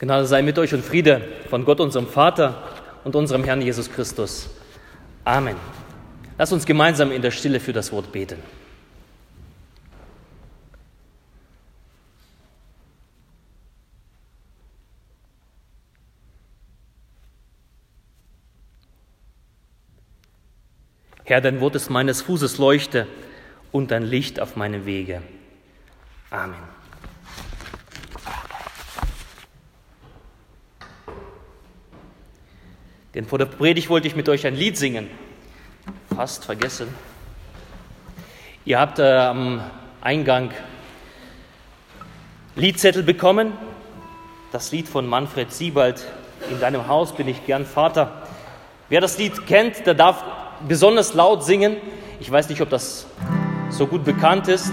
Gnade sei mit euch und Friede von Gott, unserem Vater und unserem Herrn Jesus Christus. Amen. Lass uns gemeinsam in der Stille für das Wort beten. Herr, dein Wort ist meines Fußes Leuchte und dein Licht auf meinem Wege. Amen. Denn vor der Predigt wollte ich mit euch ein Lied singen. Fast vergessen. Ihr habt äh, am Eingang Liedzettel bekommen. Das Lied von Manfred Siebald. In deinem Haus bin ich gern Vater. Wer das Lied kennt, der darf besonders laut singen. Ich weiß nicht, ob das so gut bekannt ist.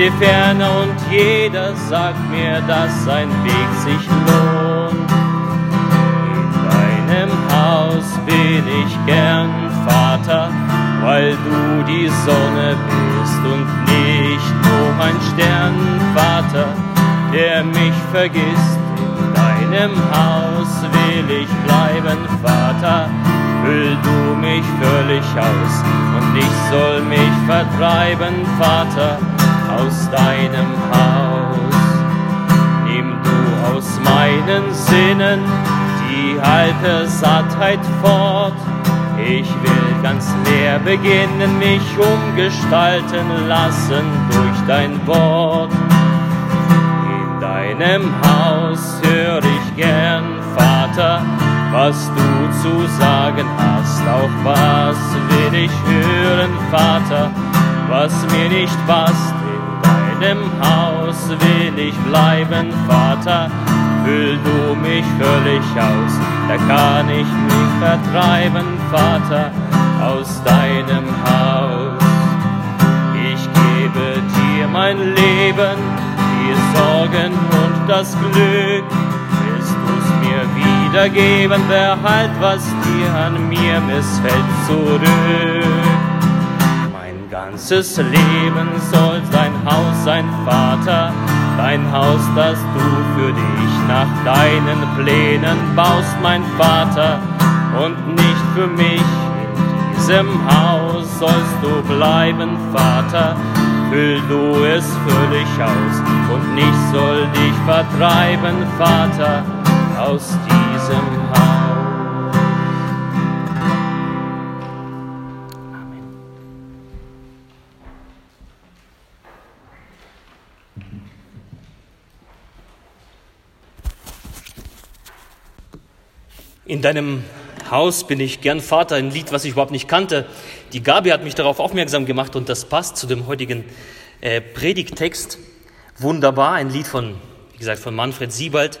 die Ferne und jeder sagt mir, dass sein Weg sich lohnt. In deinem Haus bin ich gern, Vater, weil du die Sonne bist und nicht nur ein Sternvater, der mich vergisst. In deinem Haus will ich bleiben, Vater, füll du mich völlig aus und ich soll mich vertreiben, Vater, aus deinem Haus. Nimm du aus meinen Sinnen die alte Sattheit fort, ich will ganz leer beginnen, mich umgestalten lassen durch dein Wort. In deinem Haus hör ich gern, Vater, was du zu sagen hast. Auch was will ich hören, Vater, was mir nicht passt. In deinem Haus will ich bleiben, Vater füll du mich völlig aus, da kann ich mich vertreiben, Vater, aus deinem Haus. Ich gebe dir mein Leben, die Sorgen und das Glück, willst du's mir wiedergeben, behalt, was dir an mir missfällt, zurück. Ganzes Leben soll dein Haus sein, Vater, dein Haus, das du für dich nach deinen Plänen baust, mein Vater, und nicht für mich. In diesem Haus sollst du bleiben, Vater, füll du es völlig aus, und nicht soll dich vertreiben, Vater, aus diesem Haus. In deinem Haus bin ich gern Vater, ein Lied, was ich überhaupt nicht kannte. Die Gabi hat mich darauf aufmerksam gemacht und das passt zu dem heutigen äh, Predigtext. Wunderbar, ein Lied von, wie gesagt, von Manfred Siebald.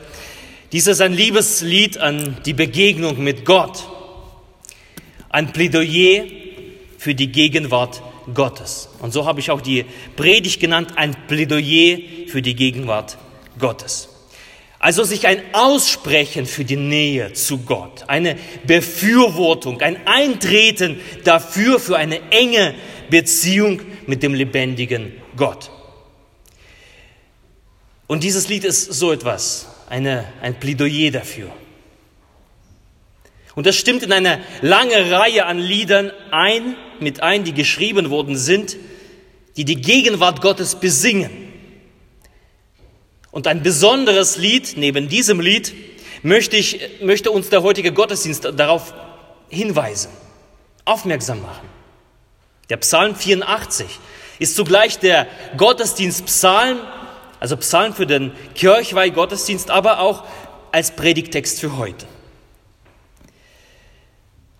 Dies ist ein Liebeslied an die Begegnung mit Gott. Ein Plädoyer für die Gegenwart Gottes. Und so habe ich auch die Predigt genannt, ein Plädoyer für die Gegenwart Gottes. Also sich ein Aussprechen für die Nähe zu Gott, eine Befürwortung, ein Eintreten dafür, für eine enge Beziehung mit dem lebendigen Gott. Und dieses Lied ist so etwas, eine, ein Plädoyer dafür. Und das stimmt in eine lange Reihe an Liedern ein, mit ein, die geschrieben worden sind, die die Gegenwart Gottes besingen. Und ein besonderes Lied neben diesem Lied möchte, ich, möchte uns der heutige Gottesdienst darauf hinweisen, aufmerksam machen. Der Psalm 84 ist zugleich der Gottesdienstpsalm, also Psalm für den Kirchweih-Gottesdienst, aber auch als Predigtext für heute.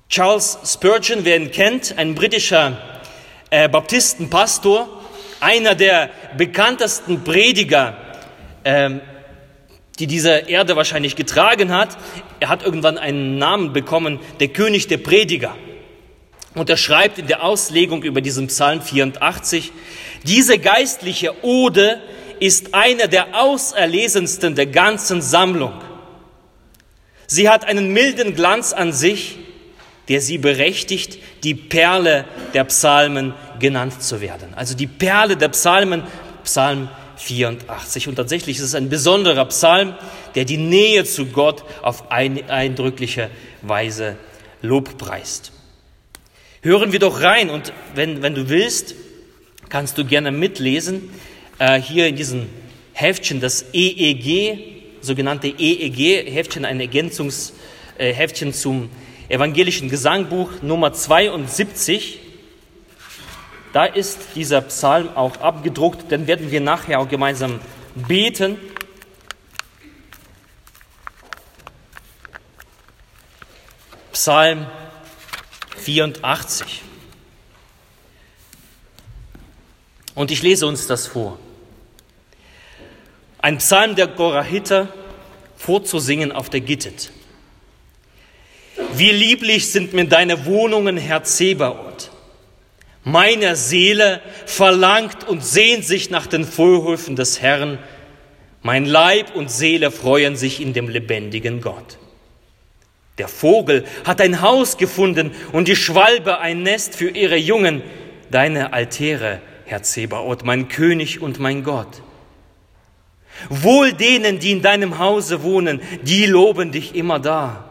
Charles Spurgeon, wer ihn kennt, ein britischer äh, Baptistenpastor, einer der bekanntesten Prediger, ähm, die diese Erde wahrscheinlich getragen hat. Er hat irgendwann einen Namen bekommen, der König der Prediger. Und er schreibt in der Auslegung über diesen Psalm 84, diese geistliche Ode ist eine der auserlesensten der ganzen Sammlung. Sie hat einen milden Glanz an sich, der sie berechtigt, die Perle der Psalmen genannt zu werden. Also die Perle der Psalmen, Psalm 84. Und tatsächlich ist es ein besonderer Psalm, der die Nähe zu Gott auf eindrückliche Weise lobpreist. Hören wir doch rein und wenn, wenn du willst, kannst du gerne mitlesen, äh, hier in diesem Heftchen, das EEG, sogenannte EEG-Heftchen, ein Ergänzungsheftchen äh, zum evangelischen Gesangbuch Nummer 72. Da ist dieser Psalm auch abgedruckt, dann werden wir nachher auch gemeinsam beten. Psalm 84. Und ich lese uns das vor. Ein Psalm der Gorahiter vorzusingen auf der Gittet. Wie lieblich sind mir deine Wohnungen, Herr Zebaoth. Meine Seele verlangt und sehnt sich nach den Vorhöfen des Herrn. Mein Leib und Seele freuen sich in dem lebendigen Gott. Der Vogel hat ein Haus gefunden und die Schwalbe ein Nest für ihre Jungen. Deine Altäre, Herr Zebaoth, mein König und mein Gott. Wohl denen, die in deinem Hause wohnen, die loben dich immer da.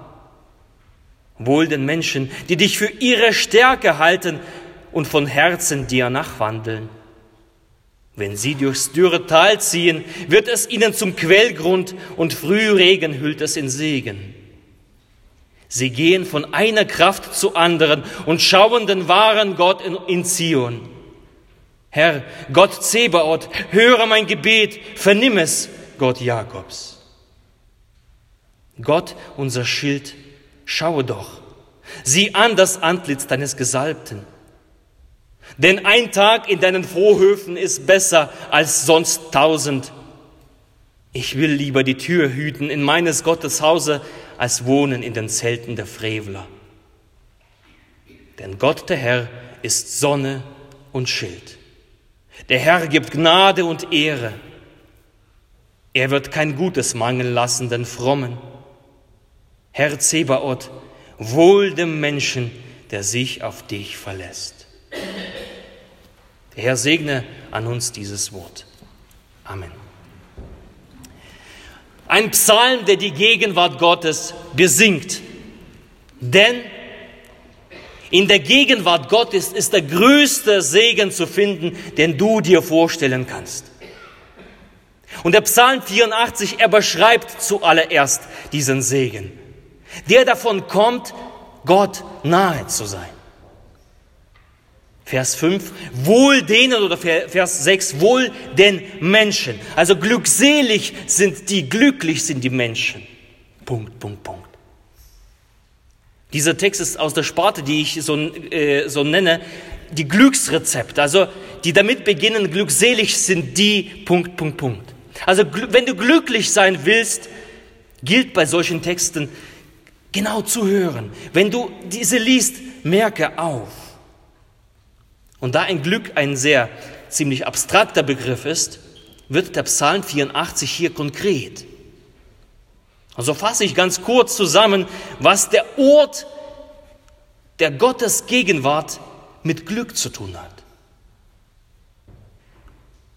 Wohl den Menschen, die dich für ihre Stärke halten und von Herzen dir nachwandeln. Wenn sie durchs dürre Tal ziehen, wird es ihnen zum Quellgrund und Frühregen hüllt es in Segen. Sie gehen von einer Kraft zu anderen und schauen den wahren Gott in, in Zion. Herr, Gott Zebaoth, höre mein Gebet, vernimm es, Gott Jakobs. Gott, unser Schild, schaue doch, sieh an das Antlitz deines Gesalbten. Denn ein Tag in deinen Vorhöfen ist besser als sonst tausend. Ich will lieber die Tür hüten in meines Gottes Hause, als wohnen in den Zelten der Frevler. Denn Gott der Herr ist Sonne und Schild. Der Herr gibt Gnade und Ehre. Er wird kein Gutes mangeln lassen den Frommen. Herr Zebaoth, wohl dem Menschen, der sich auf dich verlässt. Der Herr segne an uns dieses Wort. Amen. Ein Psalm, der die Gegenwart Gottes besingt. Denn in der Gegenwart Gottes ist der größte Segen zu finden, den du dir vorstellen kannst. Und der Psalm 84, er beschreibt zuallererst diesen Segen, der davon kommt, Gott nahe zu sein. Vers 5, wohl denen oder Vers 6, wohl den Menschen. Also glückselig sind die, glücklich sind die Menschen. Punkt, Punkt, Punkt. Dieser Text ist aus der Sparte, die ich so, äh, so nenne, die Glücksrezepte. Also die damit beginnen, glückselig sind die, Punkt, Punkt, Punkt. Also wenn du glücklich sein willst, gilt bei solchen Texten genau zu hören. Wenn du diese liest, merke auf. Und da ein Glück ein sehr ziemlich abstrakter Begriff ist, wird der Psalm 84 hier konkret. Also fasse ich ganz kurz zusammen, was der Ort der Gottes Gegenwart mit Glück zu tun hat.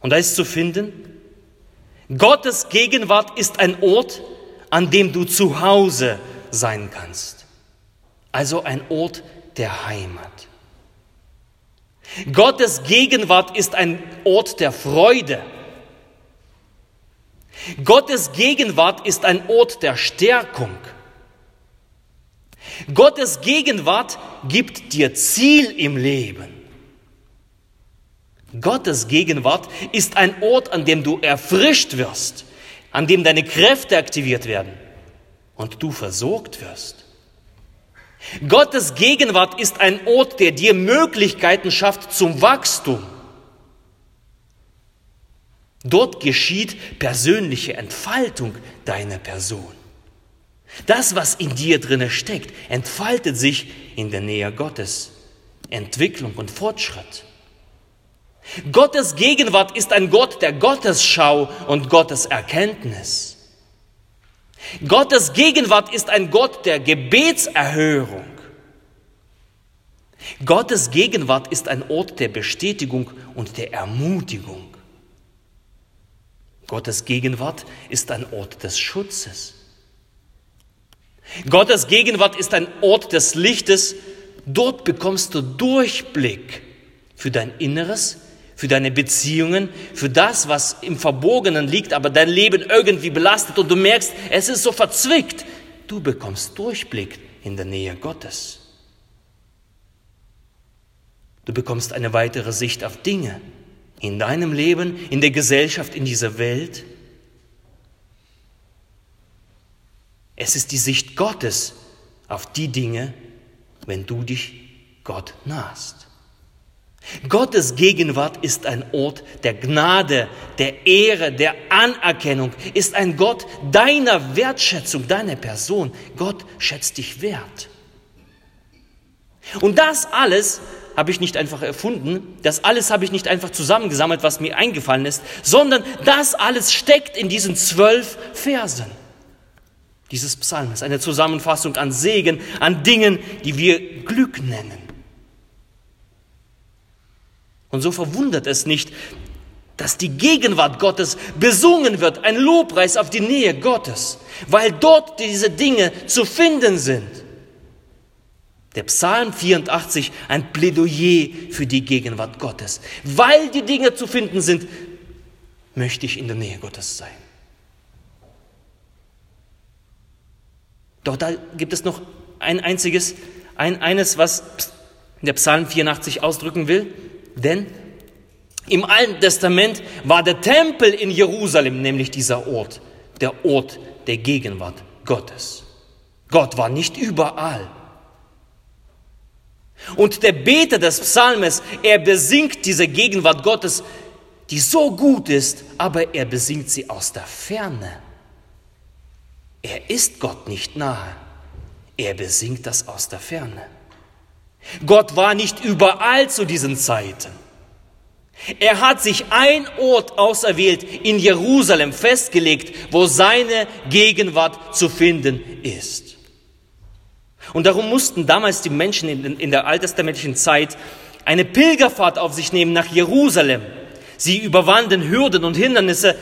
Und da ist zu finden, Gottes Gegenwart ist ein Ort, an dem du zu Hause sein kannst. Also ein Ort der Heimat. Gottes Gegenwart ist ein Ort der Freude. Gottes Gegenwart ist ein Ort der Stärkung. Gottes Gegenwart gibt dir Ziel im Leben. Gottes Gegenwart ist ein Ort, an dem du erfrischt wirst, an dem deine Kräfte aktiviert werden und du versorgt wirst. Gottes Gegenwart ist ein Ort, der dir Möglichkeiten schafft zum Wachstum. Dort geschieht persönliche Entfaltung deiner Person. Das, was in dir drinne steckt, entfaltet sich in der Nähe Gottes. Entwicklung und Fortschritt. Gottes Gegenwart ist ein Gott der Gottesschau und Gottes Erkenntnis. Gottes Gegenwart ist ein Gott der Gebetserhörung. Gottes Gegenwart ist ein Ort der Bestätigung und der Ermutigung. Gottes Gegenwart ist ein Ort des Schutzes. Gottes Gegenwart ist ein Ort des Lichtes. Dort bekommst du Durchblick für dein Inneres, für deine Beziehungen, für das, was im Verborgenen liegt, aber dein Leben irgendwie belastet und du merkst, es ist so verzwickt. Du bekommst Durchblick in der Nähe Gottes. Du bekommst eine weitere Sicht auf Dinge in deinem Leben, in der Gesellschaft, in dieser Welt. Es ist die Sicht Gottes auf die Dinge, wenn du dich Gott nahst. Gottes Gegenwart ist ein Ort der Gnade, der Ehre, der Anerkennung, ist ein Gott deiner Wertschätzung, deiner Person. Gott schätzt dich wert. Und das alles habe ich nicht einfach erfunden, das alles habe ich nicht einfach zusammengesammelt, was mir eingefallen ist, sondern das alles steckt in diesen zwölf Versen dieses Psalms. Eine Zusammenfassung an Segen, an Dingen, die wir Glück nennen. Und so verwundert es nicht, dass die Gegenwart Gottes besungen wird, ein Lobpreis auf die Nähe Gottes, weil dort diese Dinge zu finden sind. Der Psalm 84 ein Plädoyer für die Gegenwart Gottes. Weil die Dinge zu finden sind, möchte ich in der Nähe Gottes sein. Doch da gibt es noch ein einziges, ein, eines, was der Psalm 84 ausdrücken will. Denn im Alten Testament war der Tempel in Jerusalem nämlich dieser Ort, der Ort der Gegenwart Gottes. Gott war nicht überall. Und der Beter des Psalmes, er besingt diese Gegenwart Gottes, die so gut ist, aber er besingt sie aus der Ferne. Er ist Gott nicht nahe. Er besingt das aus der Ferne. Gott war nicht überall zu diesen Zeiten. Er hat sich ein Ort auserwählt, in Jerusalem festgelegt, wo seine Gegenwart zu finden ist. Und darum mussten damals die Menschen in, der alttestamentlichen Zeit eine Pilgerfahrt auf sich nehmen nach Jerusalem. Sie überwanden Hürden und Hindernisse,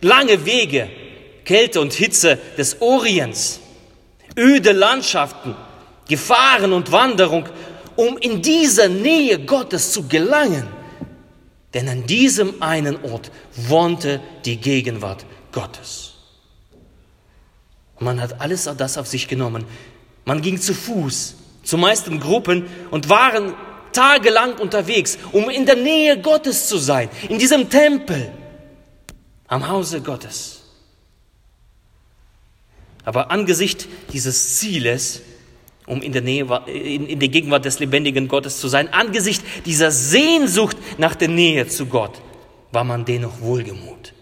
lange Wege, Kälte und Hitze des Orients, öde Landschaften, Gefahren und Wanderung, um in dieser Nähe Gottes zu gelangen. Denn an diesem einen Ort wohnte die Gegenwart Gottes. man hat alles das auf sich genommen, man ging zu Fuß, zumeist in Gruppen und waren tagelang unterwegs, um in der Nähe Gottes zu sein, in diesem Tempel, am Hause Gottes. Aber angesichts dieses Zieles, um in der, Nähe, in, in der Gegenwart des lebendigen Gottes zu sein, angesichts dieser Sehnsucht nach der Nähe zu Gott, war man dennoch wohlgemut.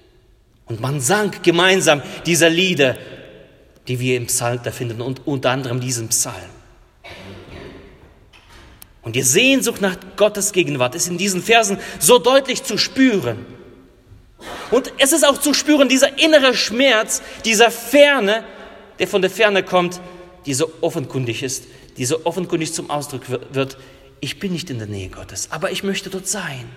Und man sang gemeinsam dieser Lieder, die wir im Psalter finden und unter anderem diesen Psalm. Und die Sehnsucht nach Gottes Gegenwart ist in diesen Versen so deutlich zu spüren. Und es ist auch zu spüren, dieser innere Schmerz, dieser Ferne, der von der Ferne kommt, die so offenkundig ist, die so offenkundig zum Ausdruck wird. Ich bin nicht in der Nähe Gottes, aber ich möchte dort sein.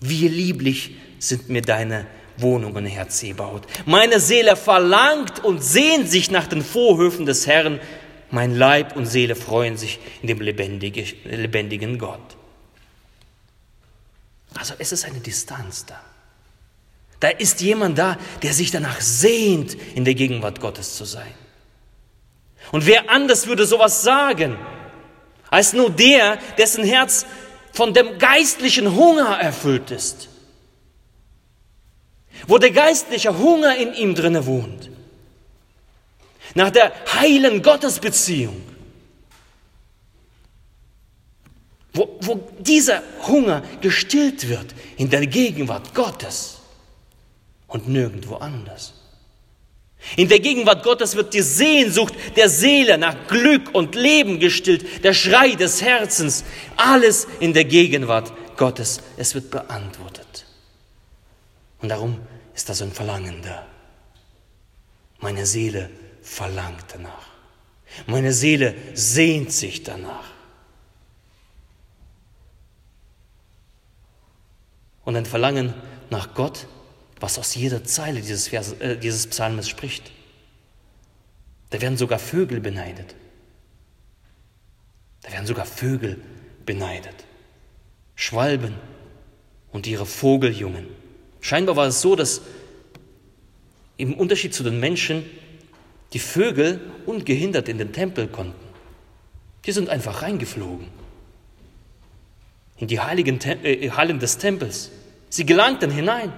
Wie lieblich sind mir deine Wohnungen, Herr Zebaut. Meine Seele verlangt und sehnt sich nach den Vorhöfen des Herrn. Mein Leib und Seele freuen sich in dem lebendigen Gott. Also es ist eine Distanz da. Da ist jemand da, der sich danach sehnt, in der Gegenwart Gottes zu sein. Und wer anders würde sowas sagen, als nur der, dessen Herz von dem geistlichen Hunger erfüllt ist wo der geistliche Hunger in ihm drinne wohnt. nach der heilen Gottesbeziehung, wo, wo dieser Hunger gestillt wird in der Gegenwart Gottes und nirgendwo anders. In der Gegenwart Gottes wird die Sehnsucht der Seele nach Glück und Leben gestillt, der Schrei des Herzens, alles in der Gegenwart Gottes. Es wird beantwortet. Und darum ist da so ein Verlangen da. Meine Seele verlangt danach. Meine Seele sehnt sich danach. Und ein Verlangen nach Gott was aus jeder Zeile dieses, Vers, äh, dieses Psalmes spricht. Da werden sogar Vögel beneidet. Da werden sogar Vögel beneidet. Schwalben und ihre Vogeljungen. Scheinbar war es so, dass im Unterschied zu den Menschen die Vögel ungehindert in den Tempel konnten. Die sind einfach reingeflogen in die heiligen äh, Hallen des Tempels. Sie gelangten hinein.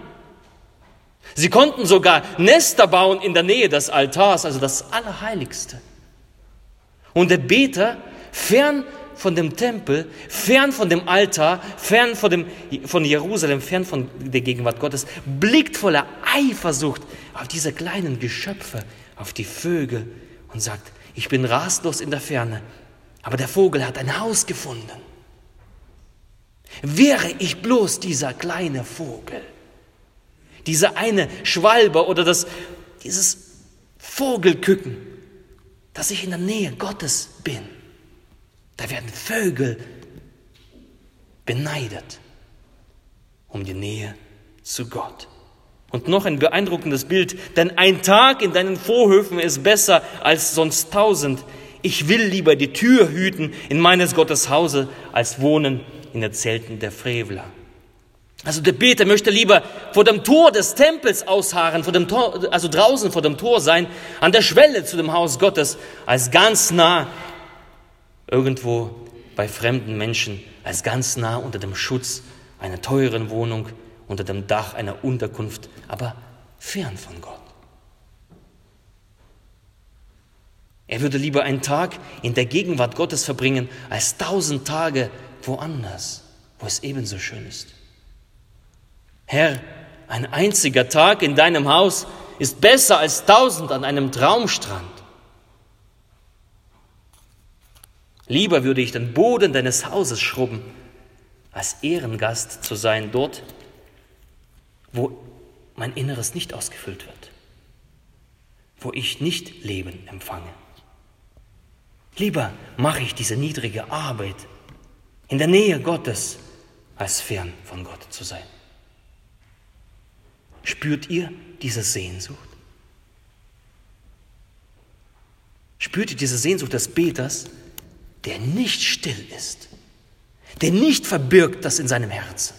Sie konnten sogar Nester bauen in der Nähe des Altars, also das Allerheiligste. Und der Beter, fern von dem Tempel, fern von dem Altar, fern von, dem, von Jerusalem, fern von der Gegenwart Gottes, blickt voller Eifersucht auf diese kleinen Geschöpfe, auf die Vögel und sagt, ich bin rastlos in der Ferne, aber der Vogel hat ein Haus gefunden. Wäre ich bloß dieser kleine Vogel, dieser eine Schwalbe oder das, dieses Vogelküken, dass ich in der Nähe Gottes bin. Da werden Vögel beneidet um die Nähe zu Gott. Und noch ein beeindruckendes Bild, denn ein Tag in deinen Vorhöfen ist besser als sonst tausend. Ich will lieber die Tür hüten in meines Gottes Hause, als wohnen in den Zelten der Frevler. Also der Beter möchte lieber vor dem Tor des Tempels ausharren, vor dem Tor, also draußen vor dem Tor sein, an der Schwelle zu dem Haus Gottes, als ganz nah irgendwo bei fremden Menschen, als ganz nah unter dem Schutz einer teuren Wohnung, unter dem Dach einer Unterkunft, aber fern von Gott. Er würde lieber einen Tag in der Gegenwart Gottes verbringen, als tausend Tage woanders, wo es ebenso schön ist. Herr, ein einziger Tag in deinem Haus ist besser als tausend an einem Traumstrand. Lieber würde ich den Boden deines Hauses schrubben, als Ehrengast zu sein dort, wo mein Inneres nicht ausgefüllt wird, wo ich nicht Leben empfange. Lieber mache ich diese niedrige Arbeit in der Nähe Gottes, als fern von Gott zu sein. Spürt ihr diese Sehnsucht? Spürt ihr diese Sehnsucht des Beters, der nicht still ist, der nicht verbirgt das in seinem Herzen?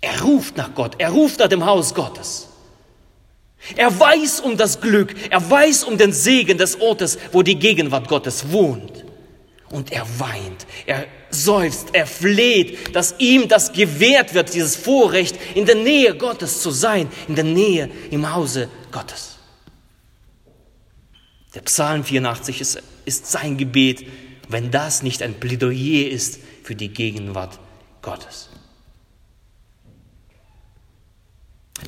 Er ruft nach Gott, er ruft nach dem Haus Gottes. Er weiß um das Glück, er weiß um den Segen des Ortes, wo die Gegenwart Gottes wohnt. Und er weint, er seufzt, er fleht, dass ihm das gewährt wird, dieses Vorrecht, in der Nähe Gottes zu sein, in der Nähe im Hause Gottes. Der Psalm 84 ist, ist sein Gebet, wenn das nicht ein Plädoyer ist für die Gegenwart Gottes.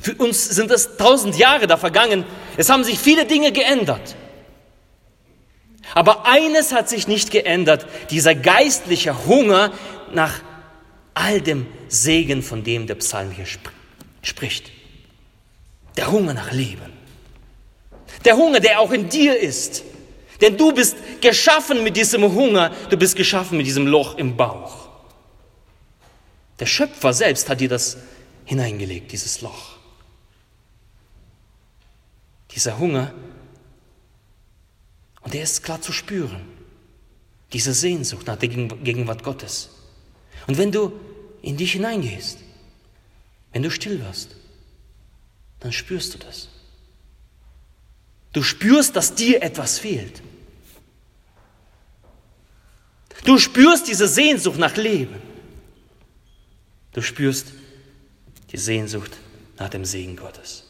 Für uns sind es tausend Jahre da vergangen. Es haben sich viele Dinge geändert. Aber eines hat sich nicht geändert, dieser geistliche Hunger nach all dem Segen, von dem der Psalm hier spricht. Der Hunger nach Leben. Der Hunger, der auch in dir ist. Denn du bist geschaffen mit diesem Hunger, du bist geschaffen mit diesem Loch im Bauch. Der Schöpfer selbst hat dir das hineingelegt, dieses Loch. Dieser Hunger und der ist klar zu spüren. Diese Sehnsucht nach der Gegenwart Gottes. Und wenn du in dich hineingehst, wenn du still wirst, dann spürst du das. Du spürst, dass dir etwas fehlt. Du spürst diese Sehnsucht nach Leben. Du spürst die Sehnsucht nach dem Segen Gottes.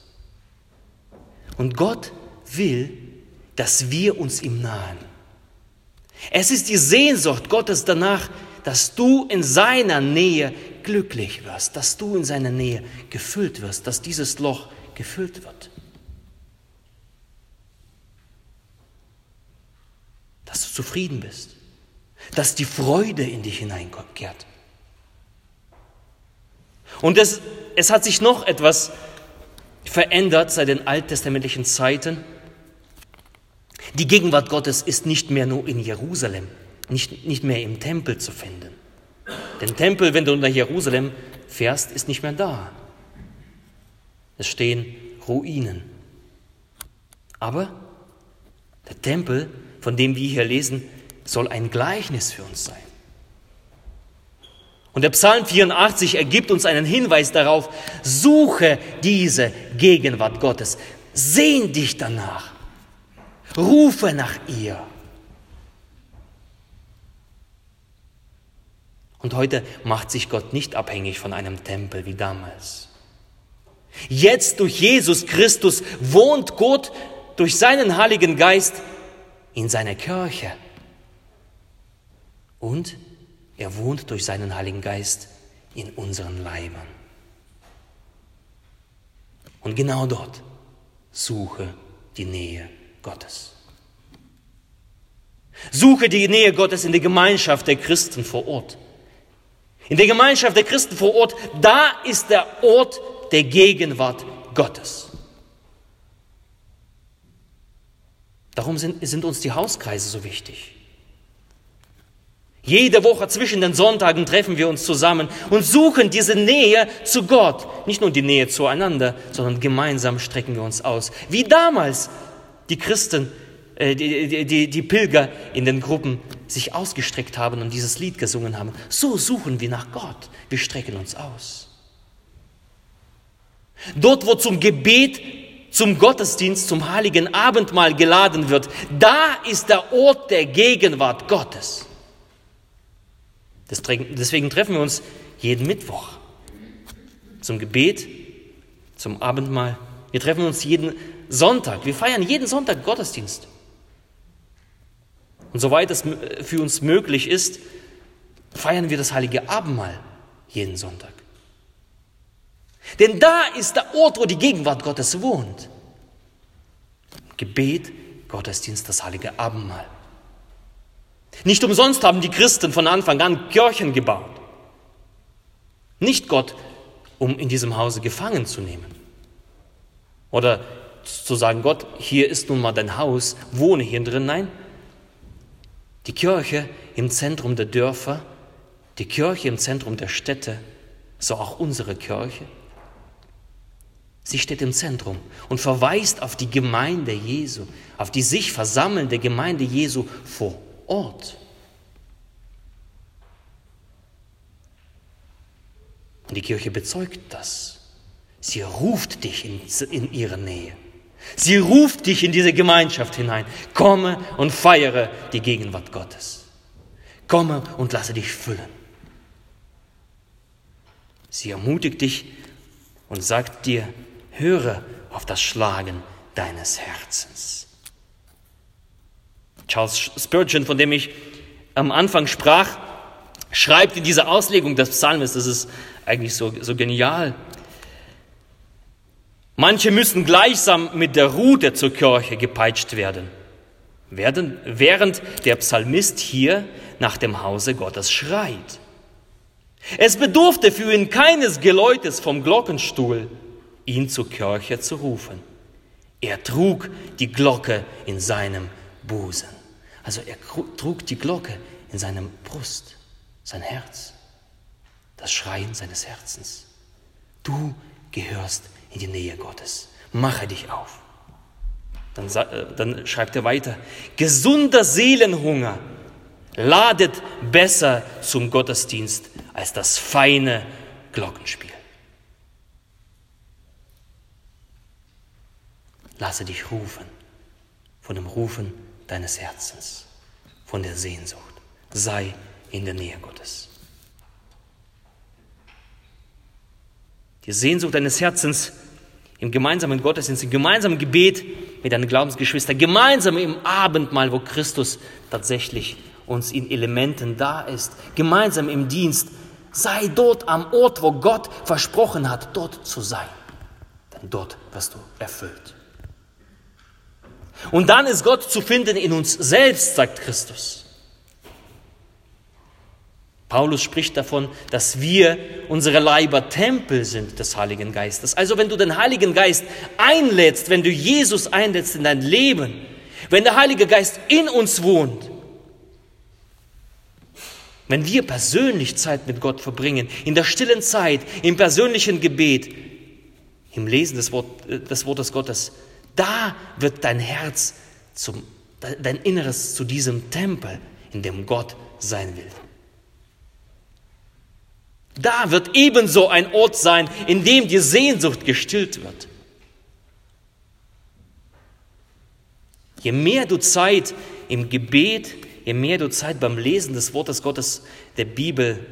Und Gott will, dass wir uns ihm nahen. Es ist die Sehnsucht Gottes danach, dass du in seiner Nähe glücklich wirst, dass du in seiner Nähe gefüllt wirst, dass dieses Loch gefüllt wird. Dass du zufrieden bist, dass die Freude in dich hineinkehrt. Und es, es hat sich noch etwas verändert seit den alttestamentlichen Zeiten. Die Gegenwart Gottes ist nicht mehr nur in Jerusalem, nicht, nicht mehr im Tempel zu finden. Der Tempel, wenn du nach Jerusalem fährst, ist nicht mehr da. Es stehen Ruinen. Aber der Tempel, von dem wir hier lesen, soll ein Gleichnis für uns sein. Und der Psalm 84 ergibt uns einen Hinweis darauf, suche diese Gegenwart Gottes, sehn dich danach, rufe nach ihr. Und heute macht sich Gott nicht abhängig von einem Tempel wie damals. Jetzt durch Jesus Christus wohnt Gott durch seinen Heiligen Geist in seiner Kirche. Und er wohnt durch seinen Heiligen Geist in unseren Leibern. Und genau dort suche die Nähe Gottes. Suche die Nähe Gottes in der Gemeinschaft der Christen vor Ort. In der Gemeinschaft der Christen vor Ort, da ist der Ort der Gegenwart Gottes. Darum sind, sind uns die Hauskreise so wichtig. Jede Woche zwischen den Sonntagen treffen wir uns zusammen und suchen diese Nähe zu Gott. Nicht nur die Nähe zueinander, sondern gemeinsam strecken wir uns aus. Wie damals die Christen, äh, die, die, die Pilger in den Gruppen sich ausgestreckt haben und dieses Lied gesungen haben. So suchen wir nach Gott. Wir strecken uns aus. Dort, wo zum Gebet, zum Gottesdienst, zum heiligen Abendmahl geladen wird, da ist der Ort der Gegenwart Gottes. Deswegen treffen wir uns jeden Mittwoch zum Gebet, zum Abendmahl. Wir treffen uns jeden Sonntag. Wir feiern jeden Sonntag Gottesdienst. Und soweit es für uns möglich ist, feiern wir das heilige Abendmahl jeden Sonntag. Denn da ist der Ort, wo die Gegenwart Gottes wohnt. Gebet, Gottesdienst, das heilige Abendmahl. Nicht umsonst haben die Christen von Anfang an Kirchen gebaut. Nicht Gott, um in diesem Hause gefangen zu nehmen. Oder zu sagen, Gott, hier ist nun mal dein Haus, wohne hier drin. Nein, die Kirche im Zentrum der Dörfer, die Kirche im Zentrum der Städte, so auch unsere Kirche. Sie steht im Zentrum und verweist auf die Gemeinde Jesu, auf die sich versammelnde Gemeinde Jesu vor Ort. Und die Kirche bezeugt das. Sie ruft dich in, in ihre Nähe. Sie ruft dich in diese Gemeinschaft hinein. Komme und feiere die Gegenwart Gottes. Komme und lasse dich füllen. Sie ermutigt dich und sagt dir, höre auf das Schlagen deines Herzens. Charles Spurgeon, von dem ich am Anfang sprach, schreibt in dieser Auslegung des Psalmes, das ist eigentlich so, so genial, Manche müssen gleichsam mit der Rute zur Kirche gepeitscht werden, während der Psalmist hier nach dem Hause Gottes schreit. Es bedurfte für ihn keines Geläutes vom Glockenstuhl, ihn zur Kirche zu rufen. Er trug die Glocke in seinem Busen. Also er trug die Glocke in seinem Brust, sein Herz, das Schreien seines Herzens. Du gehörst in die Nähe Gottes. Mache dich auf. Dann, äh, dann schreibt er weiter, gesunder Seelenhunger ladet besser zum Gottesdienst als das feine Glockenspiel. Lasse dich rufen von dem Rufen deines Herzens, von der Sehnsucht. Sei in der Nähe Gottes. Die Sehnsucht deines Herzens im gemeinsamen Gottesdienst, im gemeinsamen Gebet mit deinen Glaubensgeschwistern, gemeinsam im Abendmahl, wo Christus tatsächlich uns in Elementen da ist, gemeinsam im Dienst. Sei dort am Ort, wo Gott versprochen hat, dort zu sein. Denn dort wirst du erfüllt. Und dann ist Gott zu finden in uns selbst, sagt Christus. Paulus spricht davon, dass wir unsere Leiber Tempel sind des Heiligen Geistes. Also wenn du den Heiligen Geist einlädst, wenn du Jesus einlädst in dein Leben, wenn der Heilige Geist in uns wohnt, wenn wir persönlich Zeit mit Gott verbringen, in der stillen Zeit, im persönlichen Gebet, im Lesen des, Wort, des Wortes Gottes, da wird dein Herz, zum, dein Inneres zu diesem Tempel, in dem Gott sein will. Da wird ebenso ein Ort sein, in dem die Sehnsucht gestillt wird. Je mehr du Zeit im Gebet, je mehr du Zeit beim Lesen des Wortes Gottes, der Bibel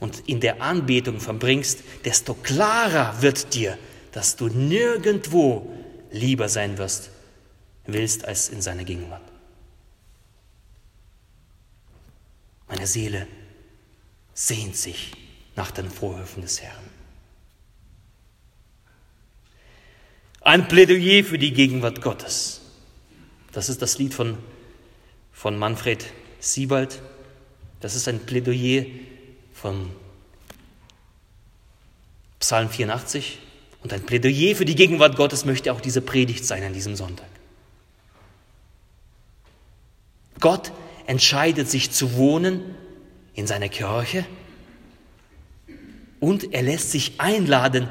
und in der Anbetung verbringst, desto klarer wird dir, dass du nirgendwo lieber sein wirst, willst als in seiner Gegenwart. Meine Seele sehnt sich nach den Vorhöfen des Herrn. Ein Plädoyer für die Gegenwart Gottes. Das ist das Lied von, von Manfred Siebald. Das ist ein Plädoyer von Psalm 84. Und ein Plädoyer für die Gegenwart Gottes möchte auch diese Predigt sein an diesem Sonntag. Gott entscheidet sich zu wohnen in seiner Kirche und er lässt sich einladen,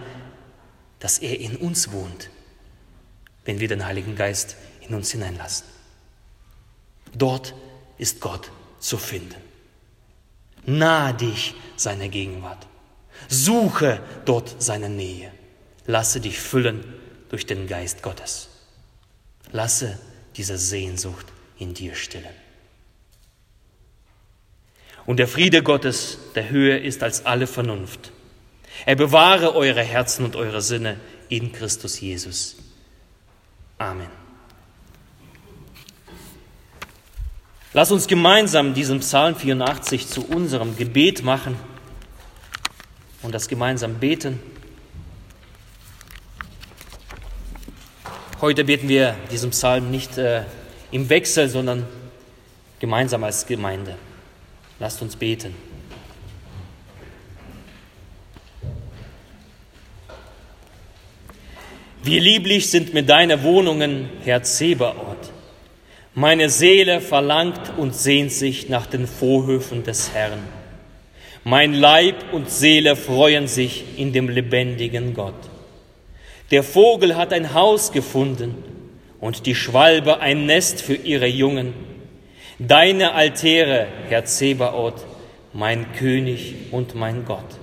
dass er in uns wohnt, wenn wir den Heiligen Geist in uns hineinlassen. Dort ist Gott zu finden. Nahe dich seiner Gegenwart. Suche dort seine Nähe. Lasse dich füllen durch den Geist Gottes. Lasse diese Sehnsucht in dir stillen. Und der Friede Gottes, der höher ist als alle Vernunft, er bewahre eure Herzen und eure Sinne in Christus Jesus. Amen. Lass uns gemeinsam diesen Psalm 84 zu unserem Gebet machen und das gemeinsam beten. Heute beten wir diesen Psalm nicht äh, im Wechsel, sondern gemeinsam als Gemeinde. Lasst uns beten. Wie lieblich sind mir deine Wohnungen, Herr Zebaoth. Meine Seele verlangt und sehnt sich nach den Vorhöfen des Herrn. Mein Leib und Seele freuen sich in dem lebendigen Gott. Der Vogel hat ein Haus gefunden und die Schwalbe ein Nest für ihre Jungen. Deine Altäre, Herr Zebaoth, mein König und mein Gott.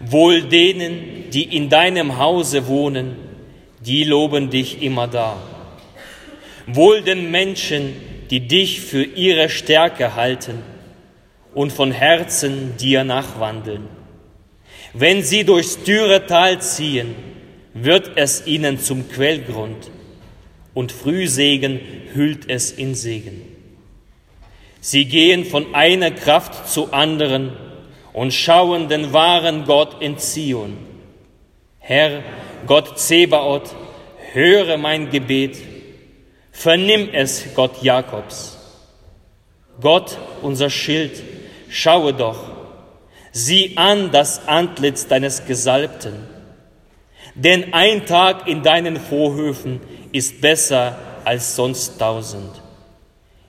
Wohl denen, die in deinem Hause wohnen, die loben dich immer da. Wohl den Menschen, die dich für ihre Stärke halten und von Herzen dir nachwandeln. Wenn sie durchs dürre Tal ziehen, wird es ihnen zum Quellgrund und Frühsegen hüllt es in Segen. Sie gehen von einer Kraft zu anderen und schauen den wahren Gott in Zion. Herr, Gott Zebaoth, höre mein Gebet, vernimm es, Gott Jakobs. Gott, unser Schild, schaue doch, sieh an das Antlitz deines Gesalbten. Denn ein Tag in deinen Vorhöfen ist besser als sonst tausend.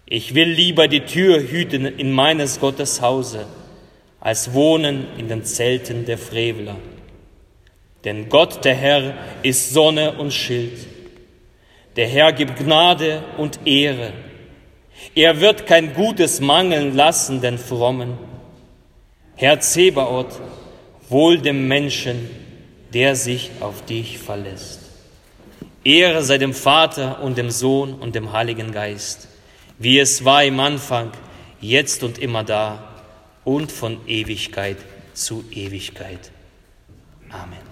Ich will lieber die Tür hüten in meines Gottes Hause, als wohnen in den Zelten der Frevler. Denn Gott, der Herr, ist Sonne und Schild. Der Herr gibt Gnade und Ehre. Er wird kein Gutes mangeln lassen den Frommen. Herr Zebaoth, wohl dem Menschen, der sich auf dich verlässt. Ehre sei dem Vater und dem Sohn und dem Heiligen Geist, wie es war im Anfang, jetzt und immer da und von Ewigkeit zu Ewigkeit. Amen.